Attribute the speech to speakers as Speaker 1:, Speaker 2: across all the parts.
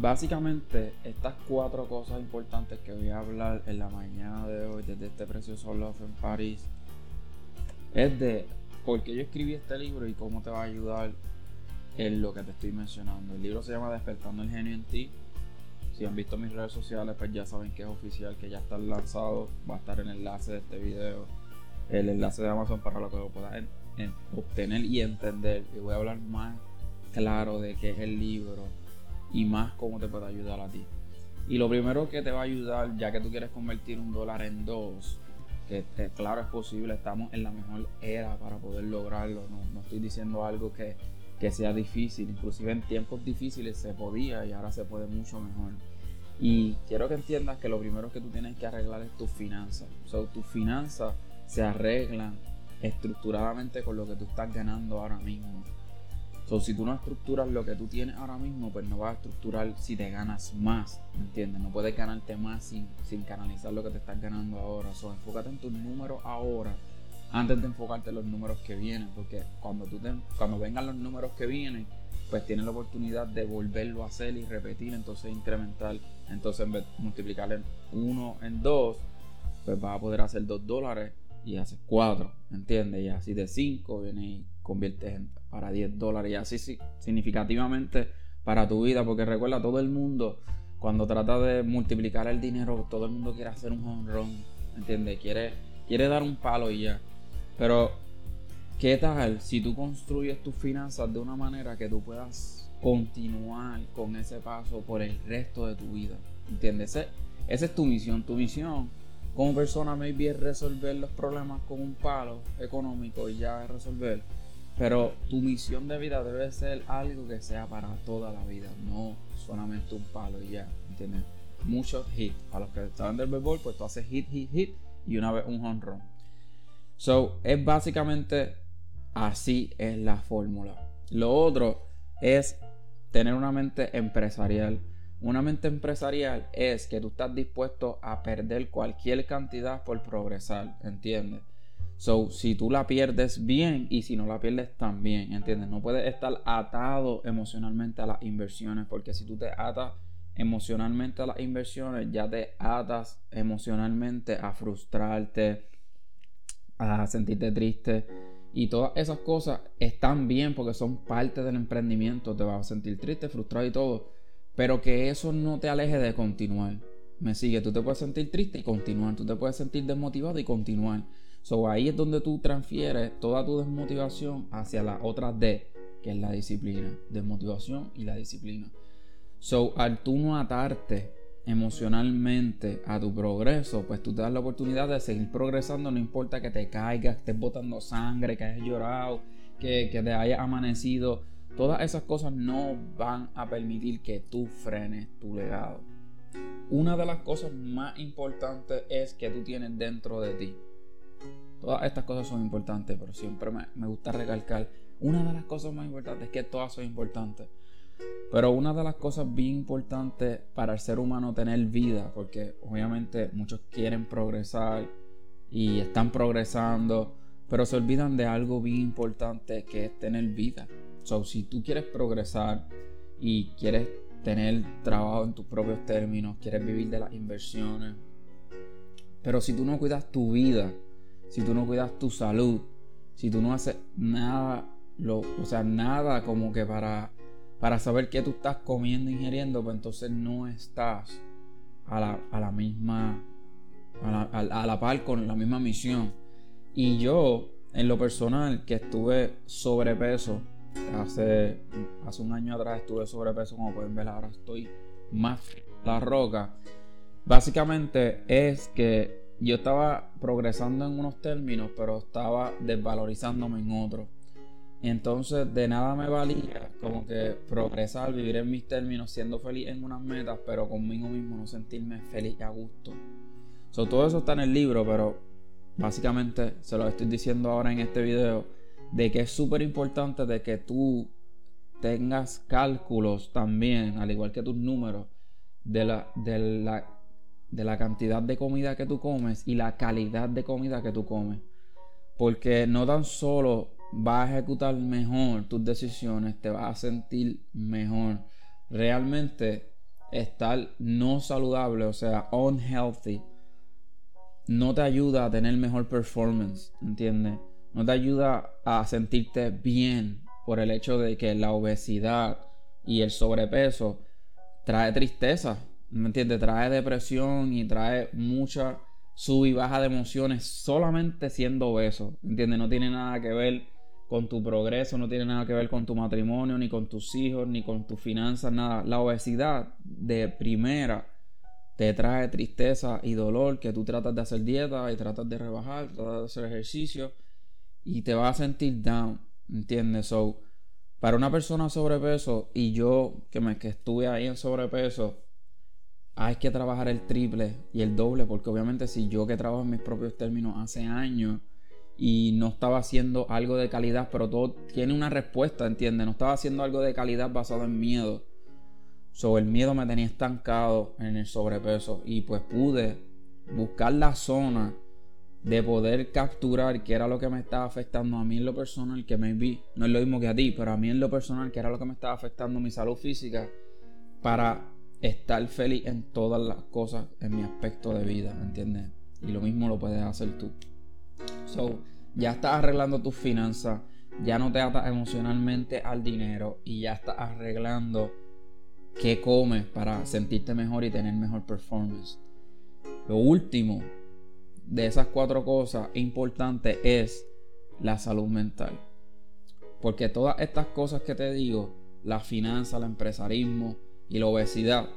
Speaker 1: básicamente estas cuatro cosas importantes que voy a hablar en la mañana de hoy desde este precioso Love en París es de por qué yo escribí este libro y cómo te va a ayudar en lo que te estoy mencionando. El libro se llama Despertando el genio en ti. Si han visto mis redes sociales, pues ya saben que es oficial, que ya está lanzado. Va a estar el enlace de este video, el enlace de Amazon para lo que lo puedas obtener y entender. Y voy a hablar más claro de qué es el libro y más cómo te puede ayudar a ti. Y lo primero que te va a ayudar, ya que tú quieres convertir un dólar en dos, que claro es posible, estamos en la mejor era para poder lograrlo. No, estoy diciendo algo que, que, sea difícil, inclusive en tiempos difíciles se podía y ahora se puede mucho mejor. Y quiero que entiendas que lo primero que tú tienes que arreglar es tus finanzas. O sea, tus finanzas se arreglan estructuradamente con lo que tú estás ganando ahora mismo. So, si tú no estructuras lo que tú tienes ahora mismo, pues no vas a estructurar si te ganas más, ¿me entiendes? No puedes ganarte más sin, sin canalizar lo que te estás ganando ahora. So, enfócate en tus números ahora antes de enfocarte en los números que vienen, porque cuando, tú cuando vengan los números que vienen, pues tienes la oportunidad de volverlo a hacer y repetir, entonces incrementar, entonces en vez de multiplicar en 1 en 2, pues vas a poder hacer 2 dólares y haces 4, ¿entiendes? Y así de 5 viene conviertes en para 10 dólares y así sí, significativamente para tu vida, porque recuerda, todo el mundo cuando trata de multiplicar el dinero, todo el mundo quiere hacer un home run, ¿entiendes? Quiere, quiere dar un palo y ya. Pero, ¿qué tal si tú construyes tus finanzas de una manera que tú puedas continuar con ese paso por el resto de tu vida? ¿Entiendes? esa es tu misión. Tu misión como persona maybe es resolver los problemas con un palo económico y ya resolver pero tu misión de vida debe ser algo que sea para toda la vida, no solamente un palo y ya, ¿entiendes? Muchos hits. A los que saben del béisbol, pues tú haces hit, hit, hit y una vez un home run. So, es básicamente así es la fórmula. Lo otro es tener una mente empresarial. Una mente empresarial es que tú estás dispuesto a perder cualquier cantidad por progresar, ¿entiendes? So, si tú la pierdes bien y si no la pierdes también, ¿entiendes? No puedes estar atado emocionalmente a las inversiones, porque si tú te atas emocionalmente a las inversiones, ya te atas emocionalmente a frustrarte, a sentirte triste. Y todas esas cosas están bien porque son parte del emprendimiento. Te vas a sentir triste, frustrado y todo. Pero que eso no te aleje de continuar. Me sigue, tú te puedes sentir triste y continuar. Tú te puedes sentir desmotivado y continuar. So ahí es donde tú transfieres toda tu desmotivación hacia la otra D, que es la disciplina. Desmotivación y la disciplina. So al tú no atarte emocionalmente a tu progreso, pues tú te das la oportunidad de seguir progresando, no importa que te caigas, que estés botando sangre, que hayas llorado, que, que te hayas amanecido. Todas esas cosas no van a permitir que tú frenes tu legado. Una de las cosas más importantes es que tú tienes dentro de ti. Todas estas cosas son importantes, pero siempre me, gusta recalcar. Una de las cosas más importantes es que todas son importantes. Pero una de las cosas bien importantes para el ser humano tener vida, porque obviamente muchos quieren progresar y están progresando, pero se olvidan de algo bien importante que es tener vida. So, si tú quieres progresar y quieres tener trabajo en tus propios términos, quieres vivir de las inversiones, pero si tú no cuidas tu vida, si tú no cuidas tu salud, si tú no haces nada, lo, o sea, nada como que para, para saber qué tú estás comiendo, ingiriendo, pues entonces no estás a la, a la misma, a la, a la par con la misma misión. Y yo, en lo personal, que estuve sobrepeso, hace, hace un año atrás estuve sobrepeso, como pueden ver ahora estoy más la roca. Básicamente es que yo estaba progresando en unos términos, pero estaba desvalorizándome en otros. Entonces de nada me valía como que progresar, vivir en mis términos, siendo feliz en unas metas, pero conmigo mismo no sentirme feliz y a gusto. todo eso está en el libro, pero básicamente se lo estoy diciendo ahora en este video, de que es súper importante de que tú tengas cálculos también, al igual que tus números, de la, de la de la cantidad de comida que tú comes y la calidad de comida que tú comes. Porque no tan solo vas a ejecutar mejor tus decisiones, te vas a sentir mejor. Realmente estar no saludable, o sea, unhealthy, no te ayuda a tener mejor performance, ¿entiendes? No te ayuda a sentirte bien por el hecho de que la obesidad y el sobrepeso trae tristeza, ¿me entiendes? Trae depresión y trae mucha sub y baja de emociones solamente siendo obeso, ¿entiendes? No tiene nada que ver con tu progreso, no tiene nada que ver con tu matrimonio, ni con tus hijos, ni con tus finanzas, nada. La obesidad de primera te trae tristeza y dolor que tú tratas de hacer dieta y tratas de rebajar, tratas de hacer ejercicio y te vas a sentir down, ¿entiendes? So, para una persona sobrepeso y yo que me que estuve ahí en sobrepeso, hay que trabajar el triple y el doble porque obviamente si yo que trabajo en mis propios términos hace años y no estaba haciendo algo de calidad, pero todo tiene una respuesta, ¿entiendes? No estaba haciendo algo de calidad basado en miedo. Sobre el miedo me tenía estancado en el sobrepeso y pues pude buscar la zona de poder capturar qué era lo que me estaba afectando a mí en lo personal, que me vi, no es lo mismo que a ti, pero a mí en lo personal, que era lo que me estaba afectando mi salud física, para estar feliz en todas las cosas en mi aspecto de vida, ¿me entiendes? Y lo mismo lo puedes hacer tú. So, ya estás arreglando tus finanzas, ya no te atas emocionalmente al dinero y ya estás arreglando qué comes para sentirte mejor y tener mejor performance. Lo último de esas cuatro cosas importantes es la salud mental. Porque todas estas cosas que te digo, la finanza, el empresarismo y la obesidad,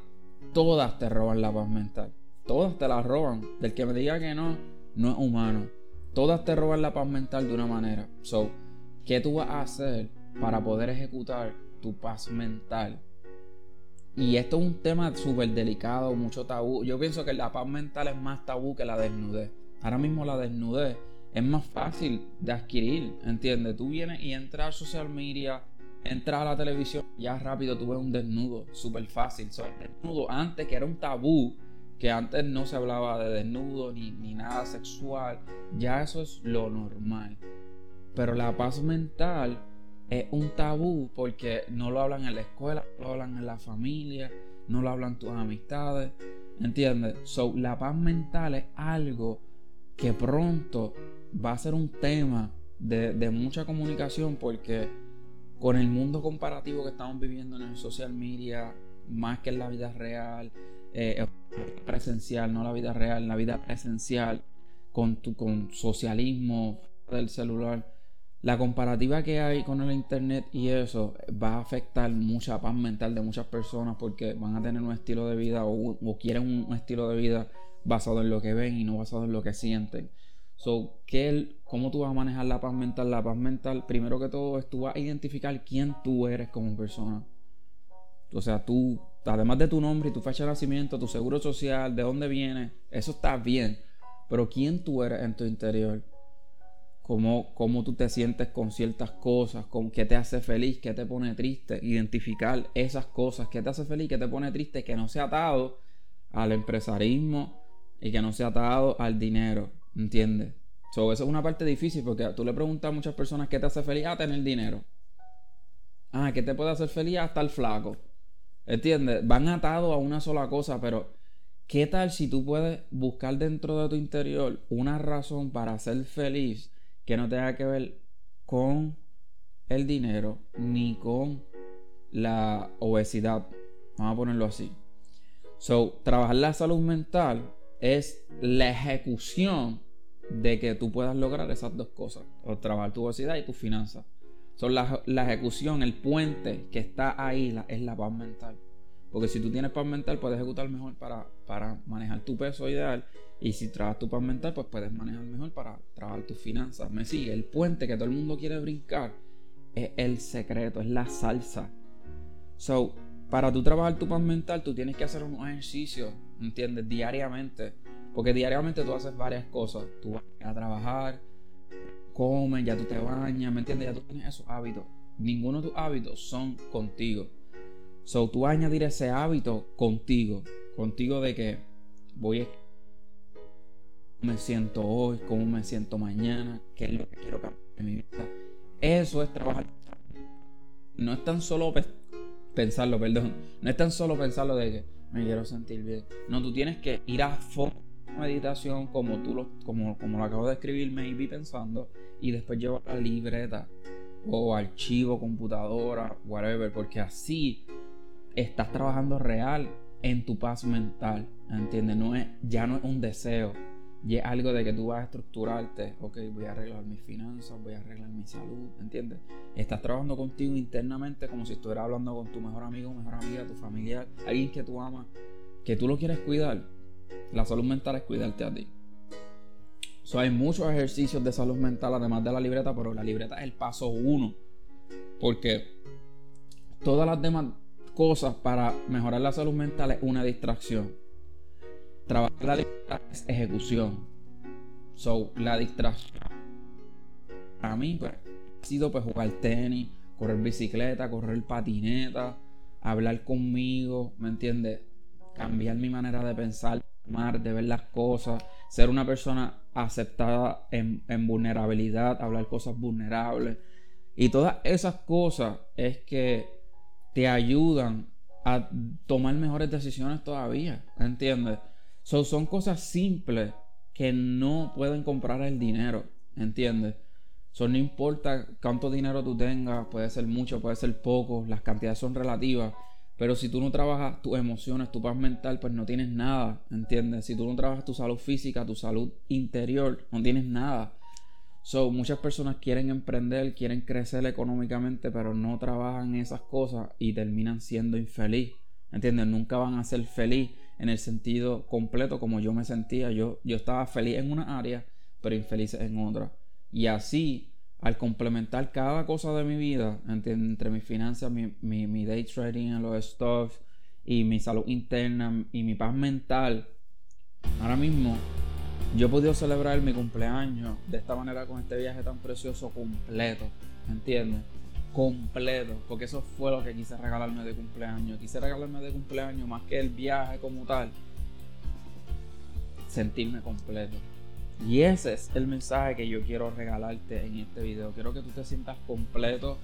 Speaker 1: todas te roban la paz mental. Todas te la roban. Del que me diga que no, no es humano. Todas te roban la paz mental de una manera. So, ¿qué tú vas a hacer para poder ejecutar tu paz mental? Y esto es un tema súper delicado, mucho tabú. Yo pienso que la paz mental es más tabú que la desnudez. Ahora mismo la desnudez es más fácil de adquirir, ¿entiendes? Tú vienes y entras a social media, entras a la televisión, ya rápido tú ves un desnudo, súper fácil. So, desnudo antes que era un tabú, que antes no se hablaba de desnudo ni, ni nada sexual, ya eso es lo normal. Pero la paz mental es un tabú porque no lo hablan en la escuela, no lo hablan en la familia, no lo hablan tus amistades, ¿entiendes? So, la paz mental es algo que pronto va a ser un tema de, de mucha comunicación porque con el mundo comparativo que estamos viviendo en el social media, más que en la vida real, eh, presencial, no la vida real, la vida presencial, con, tu, con socialismo del celular. La comparativa que hay con el internet y eso va a afectar mucha paz mental de muchas personas porque van a tener un estilo de vida o, quieren un, estilo de vida basado en lo que ven y no basado en lo que sienten. So, ¿qué, ¿cómo tú vas a manejar la paz mental? La paz mental, primero que todo, es tú vas a identificar quién tú eres como persona. O sea, tú además de tu nombre y tu fecha de nacimiento, tu seguro social, de dónde vienes, eso está bien. Pero quién tú eres en tu interior, cómo, cómo tú te sientes con ciertas cosas, con qué te hace feliz, qué te pone triste, identificar esas cosas, qué te hace feliz, qué te pone triste, que no sea atado al empresarismo y que no sea atado al dinero, ¿entiendes? So, eso es una parte difícil porque tú le preguntas a muchas personas qué te hace feliz a tener dinero. Ah, ¿qué te puede hacer feliz a estar flaco? ¿Entiendes? Van atados a una sola cosa, pero ¿qué tal si tú puedes buscar dentro de tu interior una razón para ser feliz que no tenga que ver con el dinero ni con la obesidad? Vamos a ponerlo así. So, trabajar la salud mental es la ejecución de que tú puedas lograr esas dos cosas. O trabajar tu obesidad y tus finanzas. Son la, ejecución, el puente que está ahí es la paz mental. Porque si tú tienes paz mental, puedes ejecutar mejor para, para manejar tu peso ideal. Y si trabajas tu paz mental, pues puedes manejar mejor para trabajar tus finanzas. Me sigue. El puente que todo el mundo quiere brincar es el secreto, es la salsa. So, para tú trabajar tu paz mental, tú tienes que hacer unos ejercicios, ¿entiendes? Diariamente. Porque diariamente tú haces varias cosas. Tú vas a trabajar, comes, ya tú te bañas, ¿me entiendes? Ya tú tienes esos hábitos. Ninguno de tus hábitos son contigo. So tú vas a añadir ese hábito contigo. Contigo de que voy a me siento hoy, cómo me siento mañana, qué es lo que quiero cambiar en mi vida. Eso es trabajar. No es tan solo pensarlo, perdón. No es tan solo pensarlo de que, me quiero sentir bien. No, tú tienes que ir a fondo meditación como tú lo, como, como lo acabo de escribir, maybe pensando, y después llevar la libreta o archivo, computadora, whatever, porque así estás trabajando real en tu paz mental, ¿entiendes? No es, ya no es un deseo, y es algo de que tú vas a estructurarte, ok, voy a arreglar mis finanzas, voy a arreglar mi salud, ¿entiendes? Estás trabajando contigo internamente como si estuvieras hablando con tu mejor amigo, mejor amiga, tu familiar, alguien que tú amas, que tú lo quieres cuidar. La salud mental es cuidarte a ti. So, hay muchos ejercicios de salud mental además de la libreta, pero la libreta es el paso uno. Porque todas las demás cosas para mejorar la salud mental es una distracción. Trabajar la libreta es ejecución. So, la distracción para mí pues, ha sido pues, jugar tenis, correr bicicleta, correr patineta, hablar conmigo, ¿me entiendes? Cambiar mi manera de pensar, de ver las cosas, ser una persona aceptada en, vulnerabilidad, hablar cosas vulnerables. Y todas esas cosas es que te ayudan a tomar mejores decisiones todavía, ¿entiendes? Son cosas simples que no pueden comprar el dinero, ¿entiendes? Son no importa cuánto dinero tú tengas, puede ser mucho, puede ser poco, las cantidades son relativas, pero si tú no trabajas tus emociones, tu paz mental, pues no tienes nada, ¿entiendes? Si tú no trabajas tu salud física, tu salud interior, no tienes nada. So, muchas personas quieren emprender, quieren crecer económicamente, pero no trabajan esas cosas y terminan siendo infeliz. ¿Entiendes? Nunca van a ser feliz en el sentido completo como yo me sentía. Yo, yo estaba feliz en una área, pero infeliz en otra. Y así, al complementar cada cosa de mi vida, entre mis finanzas, mi, mi, day trading en los stocks y mi salud interna y mi paz mental, ahora mismo yo he podido celebrar mi cumpleaños de esta manera con este viaje tan precioso completo, ¿entiendes? Completo, porque eso fue lo que quise regalarme de cumpleaños. Quise regalarme de cumpleaños más que el viaje como tal, sentirme completo. Y ese es el mensaje que yo quiero regalarte en este video. Quiero que tú te sientas completo.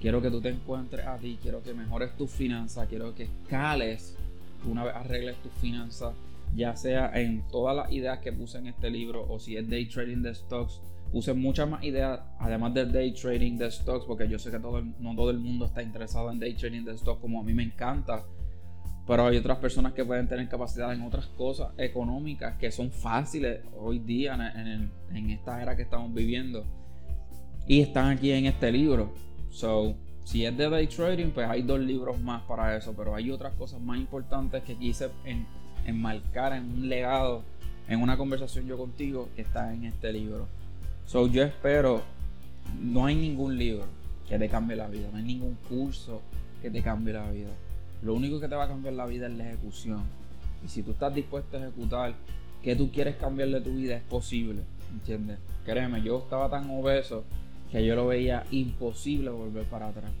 Speaker 1: Quiero que tú te encuentres a ti. Quiero que mejores tus finanzas. Quiero que escales una vez arregles tus finanzas. Ya sea en todas las ideas que puse en este libro o si es day trading de stocks. Puse muchas más ideas, además del day trading de stocks, porque yo sé que no todo el mundo está interesado en day trading de stocks como a mí me encanta pero hay otras personas que pueden tener capacidad en otras cosas económicas que son fáciles hoy día en, esta era que estamos viviendo. Y están aquí en este libro. So, si es de day trading, pues hay dos libros más para eso. Pero hay otras cosas más importantes que quise enmarcar en un legado, en una conversación yo contigo que está en este libro. So, yo espero, no hay ningún libro que te cambie la vida, no hay ningún curso que te cambie la vida. Lo único que te va a cambiar la vida es la ejecución. Y si tú estás dispuesto a ejecutar, que tú quieres cambiar de tu vida es posible. ¿Entiendes? Créeme, yo estaba tan obeso que yo lo veía imposible volver para atrás.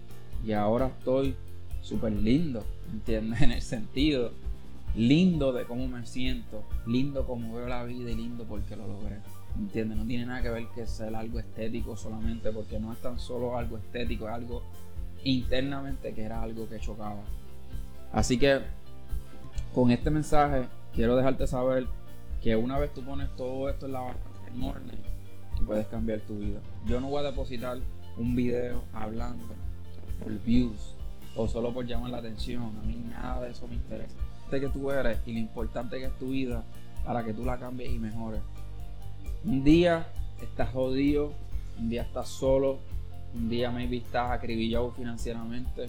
Speaker 1: Y ahora estoy súper lindo, ¿entiendes? En el sentido lindo de cómo me siento, lindo como veo la vida y lindo porque lo logré. ¿Entiendes? No tiene nada que ver que sea algo estético solamente, porque no es tan solo algo estético, es algo internamente que era algo que chocaba. Así que con este mensaje quiero dejarte saber que una vez tú pones todo esto en la tú puedes cambiar tu vida. Yo no voy a depositar un video hablando por views o solo por llamar la atención. A mí nada de eso me interesa. De que tú eres y lo importante que es tu vida para que tú la cambies y mejores. Un día estás jodido, un día estás solo, un día maybe estás acribillado financieramente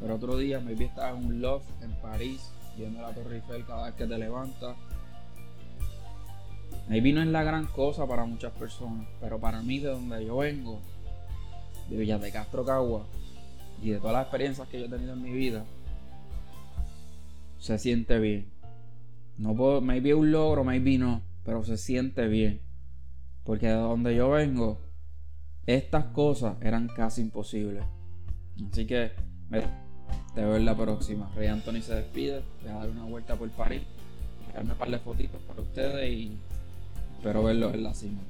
Speaker 1: pero otro día, maybe estás en un loft en París, viendo la Torre Eiffel cada vez que te levantas. Maybe no es la gran cosa para muchas personas, pero para mí, de donde yo vengo, de Villas de Castro Cagua, y de todas las experiencias que yo he tenido en mi vida, se siente bien. No puedo, maybe un logro, maybe no, pero se siente bien. Porque de donde yo vengo, estas cosas eran casi imposibles. Así que te veo en la próxima. Rey Anthony se despide. Voy a dar una vuelta por París. Darme un par de fotitos para ustedes y espero verlos en la cima.